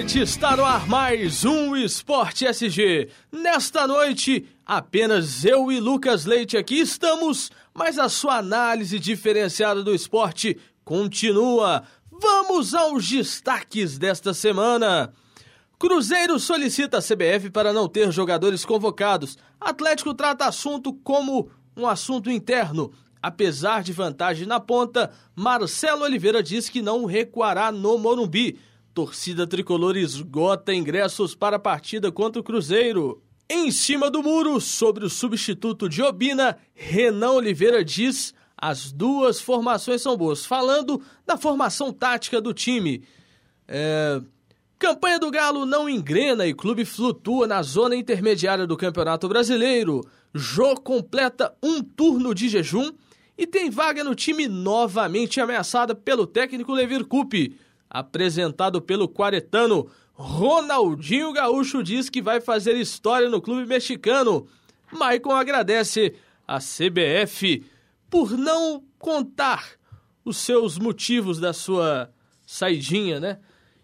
noite, está no ar mais um Esporte SG. Nesta noite, apenas eu e Lucas Leite aqui estamos, mas a sua análise diferenciada do esporte continua. Vamos aos destaques desta semana. Cruzeiro solicita a CBF para não ter jogadores convocados. Atlético trata assunto como um assunto interno. Apesar de vantagem na ponta, Marcelo Oliveira diz que não recuará no Morumbi. Torcida tricolor esgota ingressos para a partida contra o Cruzeiro. Em cima do muro, sobre o substituto de Obina, Renan Oliveira diz as duas formações são boas. Falando da formação tática do time. É... Campanha do Galo não engrena e clube flutua na zona intermediária do Campeonato Brasileiro. Jô completa um turno de jejum e tem vaga no time novamente ameaçada pelo técnico Levir Coupe. Apresentado pelo quaretano, Ronaldinho Gaúcho diz que vai fazer história no clube mexicano. Maicon agradece a CBF por não contar os seus motivos da sua saidinha, né?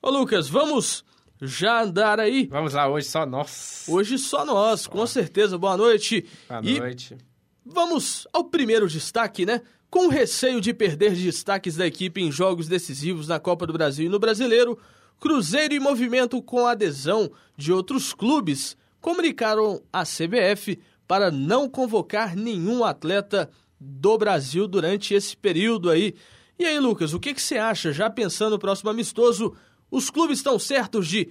Ô Lucas, vamos já andar aí? Vamos lá, hoje só nós. Hoje só nós, com certeza. Boa noite. Boa noite. Vamos ao primeiro destaque, né? Com receio de perder destaques da equipe em jogos decisivos na Copa do Brasil e no Brasileiro, Cruzeiro em movimento com adesão de outros clubes comunicaram à CBF para não convocar nenhum atleta do Brasil durante esse período aí. E aí, Lucas, o que, que você acha? Já pensando no próximo amistoso, os clubes estão certos de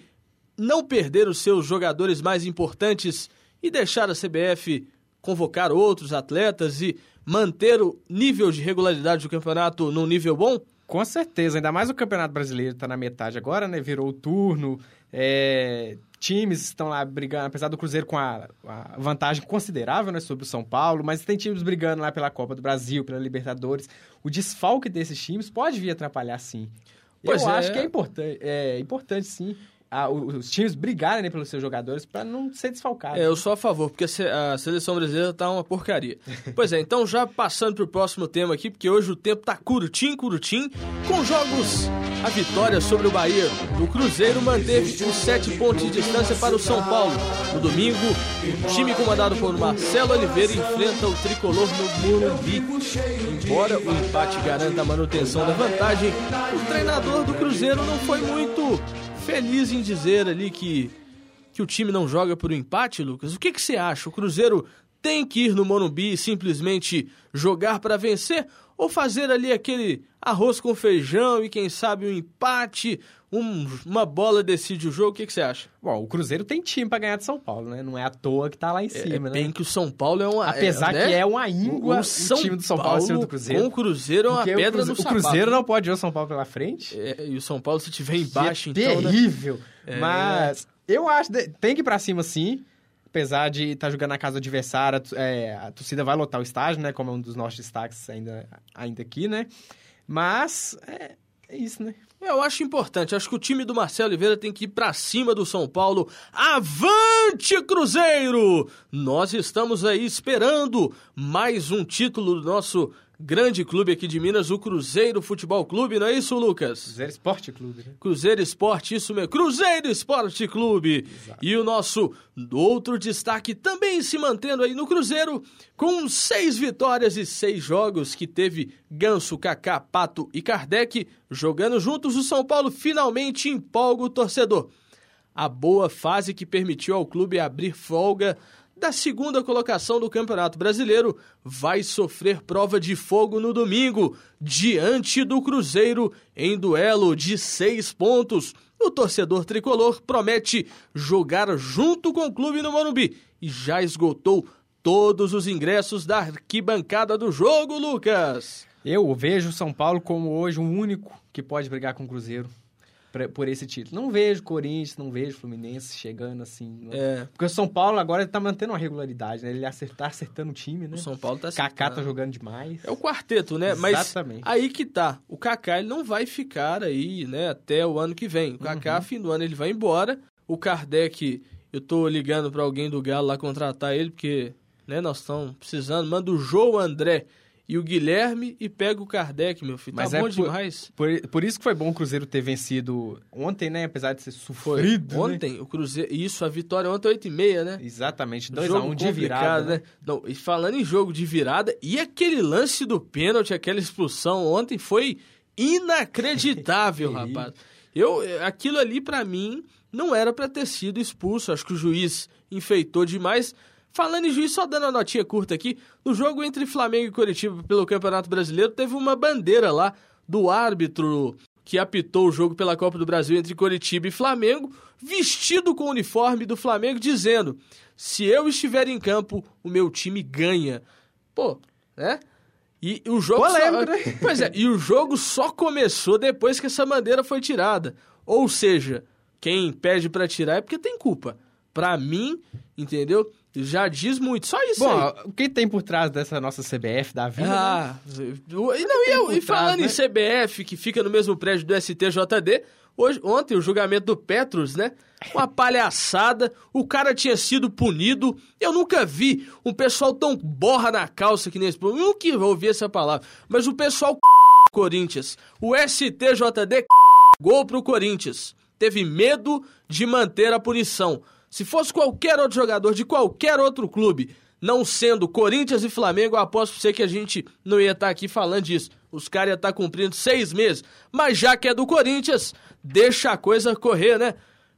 não perder os seus jogadores mais importantes e deixar a CBF convocar outros atletas e manter o nível de regularidade do campeonato num nível bom? Com certeza, ainda mais o Campeonato Brasileiro está na metade agora, né? Virou o turno, é... times estão lá brigando, apesar do Cruzeiro com a, a, vantagem considerável né, sobre o São Paulo, mas tem times brigando lá pela Copa do Brasil, pela Libertadores. O desfalque desses times pode vir atrapalhar sim. Pois Eu é. acho que é importante, é importante sim a, os times brigarem né, pelos seus jogadores para não ser desfalcados. É, eu sou a favor, porque a seleção brasileira tá uma porcaria. pois é, então já passando pro próximo tema aqui, porque hoje o tempo tá curtinho, curtinho, com jogos a vitória sobre o Bahia. O Cruzeiro manteve os sete pontos de distância para o São Paulo. No domingo, o time comandado por Marcelo Oliveira enfrenta o tricolor no Morumbi. Embora o empate garanta a manutenção da vantagem, o treinador do Cruzeiro não foi muito feliz em dizer ali que, que o time não joga por um empate, Lucas. O que, que você acha? O Cruzeiro tem que ir no Morumbi e simplesmente jogar para vencer? Ou fazer ali aquele arroz com feijão e quem sabe um empate, um, uma bola decide o jogo? O que, que, você acha? Bom, o Cruzeiro tem time para ganhar de São Paulo, né? Não é à toa que tá lá em cima, é, é bem que o São Paulo é uma... Apesar é, né? que é uma íngua o, São o time do São Paulo, Paulo do Cruzeiro. Com o Cruzeiro é uma pedra no sapato. O Cruzeiro não pode ver o São Paulo pela frente. É, e o São Paulo se tiver embaixo, é então... Né? Terrível! Né? Mas eu acho que tem que ir pra cima sim apesar de estar tá jogando na casa do adversário, é, a torcida vai lotar o estádio, né? Como é um dos nossos destaques ainda, ainda aqui, né? Mas é, é isso, né? Eu acho importante. Acho que o time do Marcelo Oliveira tem que ir para cima do São Paulo. Avante, Cruzeiro! Nós estamos aí esperando mais um título do nosso grande clube aqui de Minas, o Cruzeiro Futebol Clube, não é isso, Lucas? Cruzeiro Esporte Clube. Né? Cruzeiro Esporte, isso mesmo. Cruzeiro Esporte Clube. Exato. E o nosso outro destaque também se mantendo aí no Cruzeiro, com seis vitórias e seis jogos que teve Ganso, Kaká, Pato e Kardec jogando juntos. O São Paulo finalmente empolga o torcedor. A boa fase que permitiu ao clube abrir folga da segunda colocação do Campeonato Brasileiro vai sofrer prova de fogo no domingo, diante do Cruzeiro, em duelo de seis pontos. O torcedor tricolor promete jogar junto com o clube no Morumbi e já esgotou todos os ingressos da arquibancada do jogo, Lucas. Eu vejo o São Paulo como hoje o único que pode brigar com o Cruzeiro pra, por esse título. Não vejo Corinthians, não vejo Fluminense chegando assim. É. Porque o São Paulo agora está mantendo uma regularidade, né? Ele está acertando o time, né? O São Paulo tá acertando. Kaká tá jogando demais. É o quarteto, né? Exatamente. Mas aí que tá. O Kaká ele não vai ficar aí, né, até o ano que vem. O Kaká, uhum. fim do ano, ele vai embora. O Kardec, eu tô ligando para alguém do Galo lá contratar ele, porque, né, nós estamos precisando. Manda o João André e o Guilherme e pega o Kardec, meu filho. Mas tá é bom por- demais. Por, por isso que foi bom o Cruzeiro ter vencido ontem, né? Apesar de ser sofrido. né? Ontem, o Cruzeiro. Isso, a vitória ontem 8 e meia, né? Exatamente, 2x1 Jogo de virada, né? Não, e falando em jogo de virada, e aquele lance do pênalti, aquela expulsão ontem foi inacreditável, rapaz. Eu, aquilo ali pra mim não era pra ter sido expulso. Acho que o juiz enfeitou demais. Falando em juiz, só dando uma notinha curta aqui, no jogo entre Flamengo e Curitiba pelo Campeonato Brasileiro, teve uma bandeira lá do árbitro que apitou o jogo pela Copa do Brasil entre Curitiba e Flamengo, vestido com o uniforme do Flamengo, dizendo: se eu estiver em campo, o meu time ganha. Pô, né? E o jogo Polêmico, só... né? Pois é, e o jogo só começou depois que essa bandeira foi tirada. Ou seja, quem pede pra tirar é porque tem culpa. Pra mim, entendeu? Já diz muito. Só isso aí. Bom, o que tem por trás dessa nossa CBF da vida, né? Ah, e, não, e, eu- e falando trás, em CBF, que fica no mesmo prédio do STJD, hoje, ontem o julgamento do Petros, né? Uma palhaçada, o cara tinha sido punido. Eu nunca vi um pessoal tão borra na calça que nesse. Eu nunca ouvi essa palavra. Mas o pessoal Corinthians, o STJD gol pro Corinthians. Teve medo de manter a punição. Se fosse qualquer outro jogador de qualquer outro clube, não sendo Corinthians e Flamengo, eu aposto pra você que a gente não ia estar aqui falando disso. Os caras iam estar cumprindo seis meses. Mas já que é do Corinthians, deixa a coisa correr, né?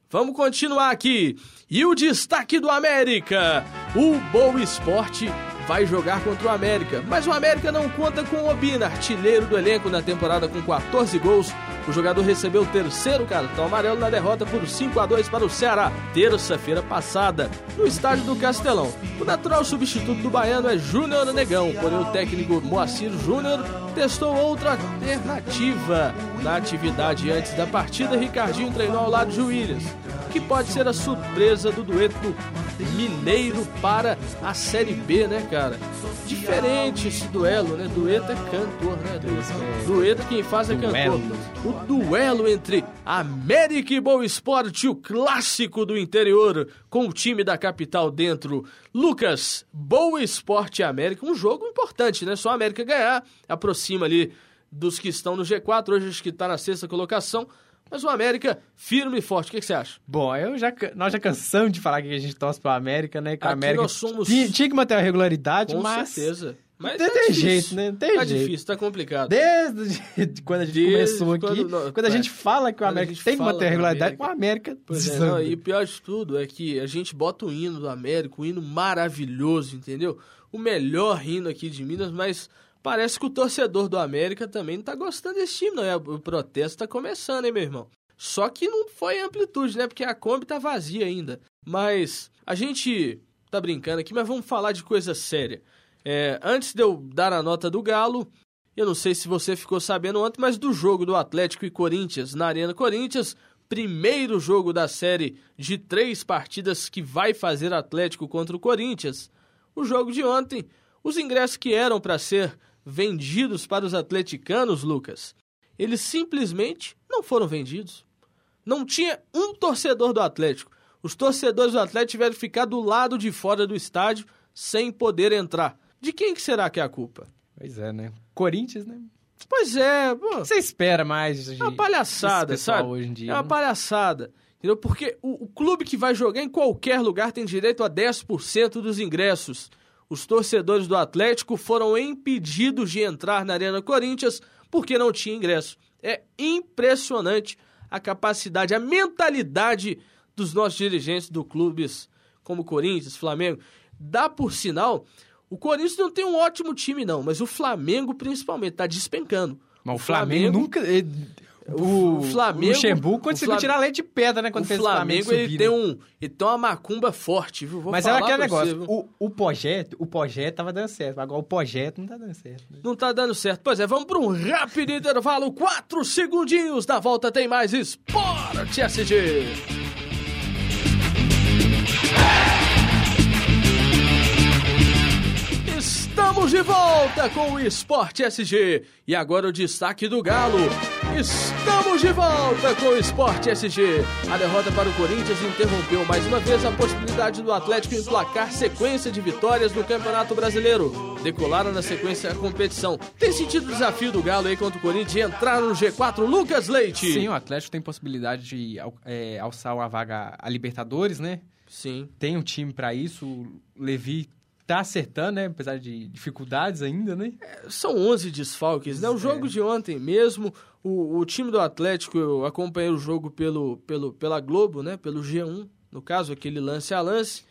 Vamos continuar aqui. E o destaque do América. O Boa Esporte vai jogar contra o América. Mas o América não conta com o Obina, artilheiro do elenco na temporada com 14 gols. O jogador recebeu o terceiro cartão amarelo na derrota por 5 a 2 para o Ceará, terça-feira passada, no estádio do Castelão. O natural substituto do baiano é Júnior Negão, porém o técnico Moacir Júnior testou outra alternativa. Na atividade antes da partida, Ricardinho treinou ao lado de Williams, que pode ser a surpresa do dueto mineiro para a Série B, né, cara? Diferente esse duelo, né? Dueto é cantor, né? Dueto, dueto quem faz é cantor. O duelo entre América e Boa Esporte, o clássico do interior, com o time da capital dentro. Lucas, Boa Esporte e América, um jogo importante, né? Só a América ganhar, aproxima ali dos que estão no G4, hoje acho que está na sexta colocação. Mas o América firme e forte, o que, que você acha? Bom, eu já, nós já cansamos de falar que a gente torce pra América, né? Que Aqui América nós somos- tinha, tinha que manter a regularidade, Com mas... certeza. Mas Não tá tem difícil. jeito, né? Não tem tá jeito. difícil, tá complicado. Desde de quando a gente Desde começou aqui, quando quando, a é. gente fala que o Quando a América tem que manter a regularidade, o América Pois é, não, e o pior de tudo é que a gente bota o hino do América, um hino maravilhoso, entendeu? O melhor hino aqui de Minas, mas parece que o torcedor do América também não tá gostando desse time, não. E O protesto tá começando, hein, meu irmão? Só que não foi amplitude, né? Porque a Kombi tá vazia ainda. Mas a gente tá brincando aqui, mas vamos falar de coisa séria. É, antes de eu dar a nota do Galo, eu não sei se você ficou sabendo ontem, mas do jogo do Atlético e Corinthians na Arena Corinthians, primeiro jogo da série de três partidas que vai fazer Atlético contra o Corinthians. O jogo de ontem, os ingressos que eram para ser vendidos para os atleticanos, Lucas, eles simplesmente não foram vendidos. Não tinha um torcedor do Atlético. Os torcedores do Atlético tiveram que ficar do lado de fora do estádio sem poder entrar. De quem que será que é a culpa? Pois é, né? Corinthians, né? Pois é, pô. Você espera mais de É uma palhaçada, sabe? hoje em dia, é uma né? palhaçada. Entendeu? Porque o, o clube que vai jogar em qualquer lugar tem direito a 10% dos ingressos. Os torcedores do Atlético foram impedidos de entrar na Arena Corinthians porque não tinha ingresso. É impressionante a capacidade, a mentalidade dos nossos dirigentes do clubes como Corinthians, Flamengo. Dá por sinal, o Corinthians não tem um ótimo time não, mas o Flamengo principalmente está despencando. Mas o Flamengo, nunca... O O, Flamengo- Luxemburgo conseguiu Flam- tirar leite de pedra, né? Quando o fez Flamengo, o Flamengo ele subir, tem né? um, ele tem uma macumba forte, viu? Vou Mas é falar aquele negócio, você, o, o projeto, o projeto tava dando certo, agora o projeto não tá dando certo. né? Não tá dando certo. Pois é, vamos para um rápido intervalo, quatro segundinhos. Da volta tem mais Esporte SG. Estamos de volta com o Esporte SG. E agora o destaque do Galo. Estamos de volta com o Esporte SG. A derrota para o Corinthians interrompeu mais uma vez a possibilidade do Atlético emplacar sequência de vitórias no Campeonato Brasileiro. Decolaram na sequência da competição. Tem sentido o desafio do Galo aí contra o Corinthians de entrar no G4? Lucas Leite. Sim, o Atlético tem possibilidade de é, alçar uma vaga a Libertadores, né? Sim. Tem um time para isso. O Levi tá acertando, né? Apesar de dificuldades ainda, né? É, são 11 desfalques, né? O jogo é. de ontem mesmo, o, o time do Atlético, eu acompanhei o jogo pelo, pelo, pela Globo, né? Pelo G1, no caso, aquele lance a lance.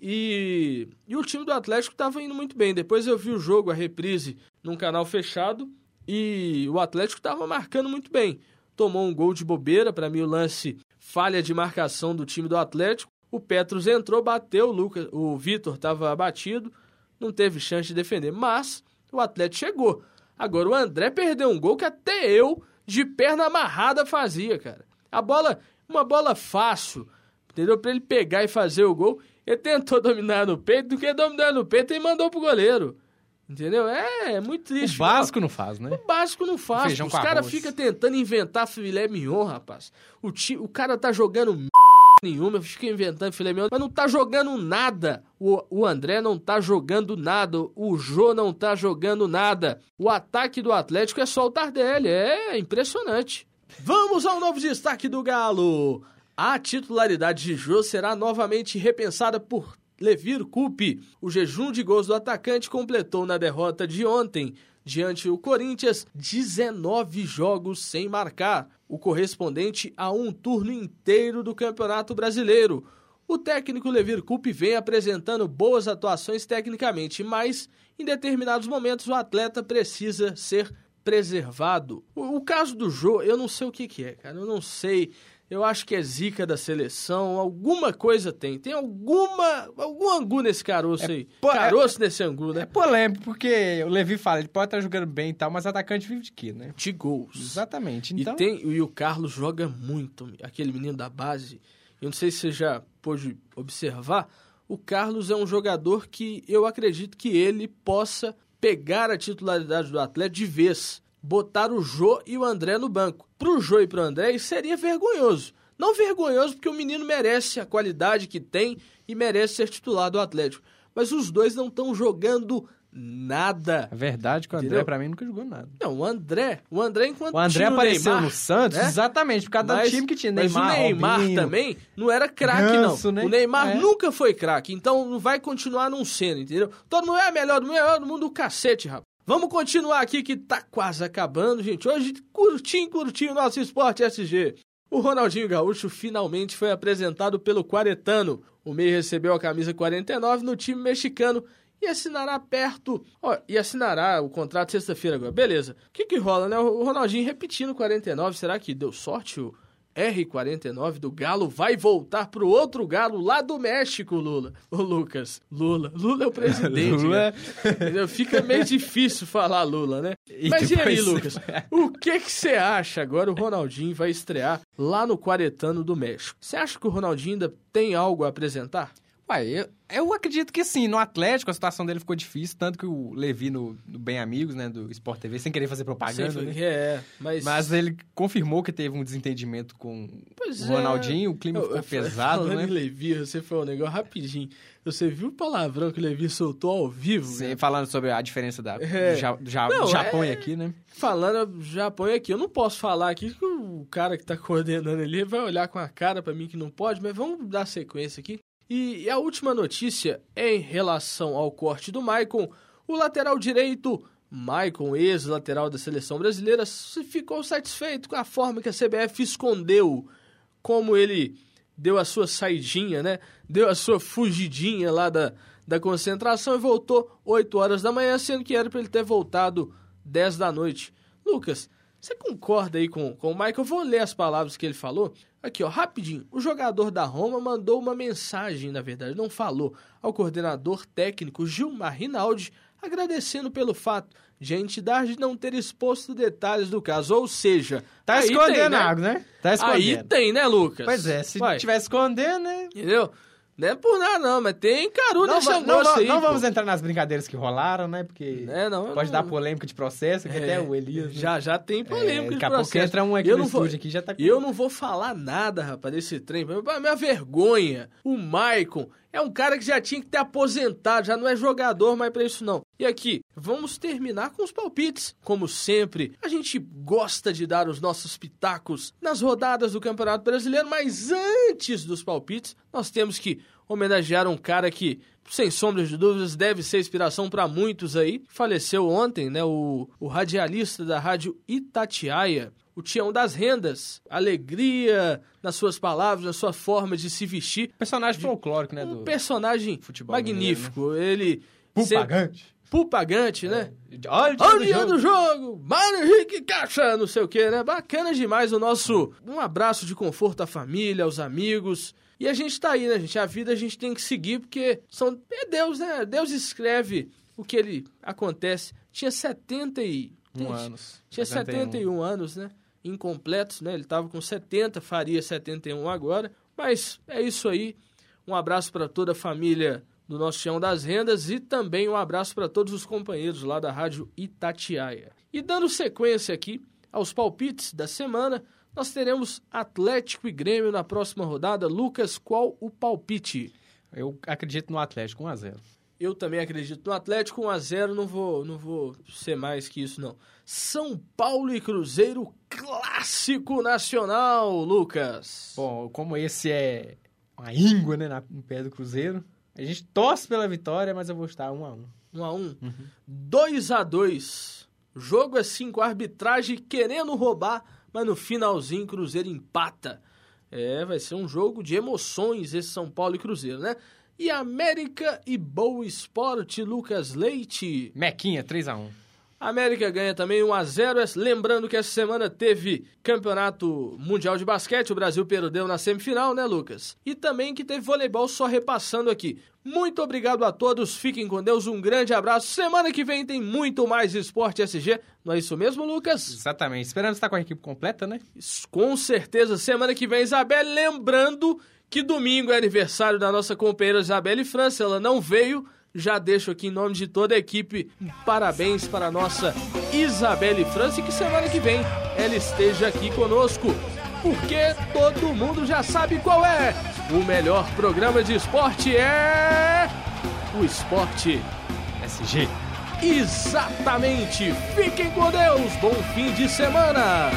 E, e o time do Atlético estava indo muito bem. Depois eu vi o jogo, a reprise, num canal fechado. E o Atlético estava marcando muito bem. Tomou um gol de bobeira, para mim o lance falha de marcação do time do Atlético. O Petros entrou, bateu, o, Lucas, o Vitor estava abatido, não teve chance de defender, mas o Atlético chegou. Agora o André perdeu um gol que até eu, de perna amarrada, fazia, cara. A bola, uma bola fácil, entendeu? Para ele pegar e fazer o gol. Ele tentou dominar no peito, do que dominar no peito e mandou pro goleiro. Entendeu? É, é muito triste. O básico não faz, né? O básico não faz. Os caras ficam tentando inventar filé mignon, rapaz. O, ti, o cara tá jogando nenhuma, fica inventando filé mignon, mas não tá jogando nada. O, o André não tá jogando nada, o Jô não tá jogando nada. O ataque do Atlético é só o Tardelli, é impressionante. Vamos ao novo destaque do Galo. A titularidade de Jô será novamente repensada por Levir Coupe. O jejum de gols do atacante completou na derrota de ontem diante do Corinthians 19 jogos sem marcar o correspondente a um turno inteiro do Campeonato Brasileiro. O técnico Levir Coupe vem apresentando boas atuações tecnicamente, mas em determinados momentos o atleta precisa ser preservado. O, o caso do Jô, eu não sei o que, que é, cara. Eu não sei eu acho que é zica da seleção, alguma coisa tem. Tem alguma algum angu nesse caroço é, aí. É- caroço é, nesse angu, né? É polêmico, porque o Levi fala, ele pode estar jogando bem e tal, mas atacante vive de quê, né? De gols. Exatamente. Então... E, tem, e o Carlos joga muito, aquele menino da base. Eu não sei se você já pôde observar, o Carlos é um jogador que eu acredito que ele possa pegar a titularidade do Atlético de vez botar o Jô e o André no banco. Pro Jô e pro André, isso seria vergonhoso. Não vergonhoso porque o menino merece a qualidade que tem e merece ser titular do Atlético. Mas os dois não estão jogando nada. A verdade é que o André, para mim, nunca jogou nada. Não, o André, o André enquanto O André apareceu Neymar, no Santos, né? exatamente, por causa mas, do time que tinha. Neymar, mas o Neymar Robinho, também não era craque, não. Né? O Neymar é. nunca foi craque, então não vai continuar não sendo, entendeu? Todo mundo é melhor do melhor do mundo, o cacete, rapaz. Vamos continuar aqui que tá quase acabando, gente. Hoje, curtinho, curtinho, nosso esporte SG. O Ronaldinho Gaúcho finalmente foi apresentado pelo Quaretano. O meio recebeu a camisa 49 no time mexicano e assinará perto. Ó, e assinará o contrato sexta-feira agora. Beleza. O que que rola, né? O Ronaldinho repetindo 49. Será que deu sorte o R49 do Galo vai voltar pro outro Galo lá do México, Lula. Ô, Lucas, Lula. Lula é o presidente. Lula... Né? Fica meio difícil falar Lula, né? E Mas e aí, Lucas? O que que você acha agora? O Ronaldinho vai estrear lá no Quaretano do México. Você acha que o Ronaldinho ainda tem algo a apresentar? Ué, eu, eu acredito que sim. No Atlético, a situação dele ficou difícil, tanto que o Levi, no, no Bem Amigos, né, do Sport TV, sem querer fazer propaganda, né? É, mas... Mas ele confirmou que teve um desentendimento com pois o Ronaldinho, é. o clima eu, ficou eu, pesado, né? Em Levi, você foi um negócio rapidinho. Você viu o palavrão que o Levi soltou ao vivo? Sim, né? falando sobre a diferença da, é. do, ja, do, ja, não, do Japão é... e aqui, né? Falando do Japão e aqui, eu não posso falar aqui que o cara que tá coordenando ali vai olhar com a cara para mim que não pode, mas vamos dar sequência aqui. E a última notícia é em relação ao corte do Maicon. O lateral direito, Maicon, ex-lateral da seleção brasileira, ficou satisfeito com a forma que a CBF escondeu como ele deu a sua saidinha, né? Deu a sua fugidinha lá da, da concentração e voltou 8 horas da manhã, sendo que era para ele ter voltado 10 da noite. Lucas, você concorda aí com, com o Michael? Eu vou ler as palavras que ele falou. Aqui, ó, rapidinho. O jogador da Roma mandou uma mensagem, na verdade, não falou, ao coordenador técnico Gilmar Rinaldi, agradecendo pelo fato de a entidade não ter exposto detalhes do caso. Ou seja, tá escondendo tem, né? algo, né? Tá escondendo. Aí tem, né, Lucas? Pois é, se Vai. tiver escondendo, né? Entendeu? Não é por nada, não, mas tem caru Não, va- não, va- aí. não vamos entrar nas brincadeiras que rolaram, né? Porque É, não, pode não- dar polêmica de processo, que É, até o Elias... né? Já, já tem polêmica É, de daqui a pouco processo. entra um aqui eu no não vou, aqui, já tá com- Eu não vou falar nada, rapaz, desse trem. A minha vergonha. O Maicon é um cara que já tinha que ter aposentado, já não é jogador mais pra isso não. E aqui, vamos terminar com os palpites. Como sempre, a gente gosta de dar os nossos pitacos nas rodadas do Campeonato Brasileiro, mas antes dos palpites, nós temos que homenagear um cara que, sem sombra de dúvidas, deve ser inspiração para muitos aí. Faleceu ontem, né? O, o radialista da rádio Itatiaia, o Tião das Rendas. Alegria nas suas palavras, na sua forma de se vestir. Personagem folclórico, né? Um do personagem futebol magnífico. Ele. sempre- Pupagante. Pupagante, né? Olha o dia Olha o do dia jogo. do jogo! Mário Henrique Caixa, não sei o que, né? Bacana demais o nosso. Um abraço de conforto à família, aos amigos. E a gente tá aí, né, gente? A vida a gente tem que seguir, porque são... é Deus, né? Deus escreve o que ele acontece. Tinha 70 e... Um anos. Tinha 71 anos, né? Incompletos, né? Ele tava com 70, faria 71 agora. Mas é isso aí. Um abraço para toda a família do nosso Chão das Rendas e também um abraço para todos os companheiros lá da Rádio Itatiaia. E dando sequência aqui aos palpites da semana, nós teremos Atlético e Grêmio na próxima rodada. Lucas, qual o palpite? Eu acredito no Atlético 1x0. Eu também acredito no Atlético 1 a 0 não vou, não vou ser mais que isso não. São Paulo e Cruzeiro clássico nacional, Lucas. Bom, como esse é uma íngua, né, no pé do Cruzeiro, a gente torce pela vitória, mas eu vou estar 1x1. 1 a 1. 2 a 2. Jogo assim com a arbitragem querendo roubar, mas no finalzinho Cruzeiro empata. É, vai ser um jogo de emoções esse São Paulo e Cruzeiro, né? E América e Boa Esporte, Lucas Leite. Mequinha, 3x1. A América ganha também 1 a 0 Lembrando que essa semana teve Campeonato Mundial de Basquete, o Brasil perdeu na semifinal, né, Lucas? E também que teve voleibol, só repassando aqui. Muito obrigado a todos, fiquem com Deus, um grande abraço. Semana que vem tem muito mais Esporte SG, não é isso mesmo, Lucas? Exatamente. Esperando estar com a equipe completa, né? Com certeza, semana que vem, Isabelle. Lembrando que domingo é aniversário da nossa companheira Isabelle França, ela não veio. Já deixo aqui em nome de toda a equipe parabéns para a nossa Isabelle França e que semana que vem ela esteja aqui conosco. Porque todo mundo já sabe qual é. O melhor programa de esporte é. O Esporte SG. Exatamente! Fiquem com Deus! Bom fim de semana!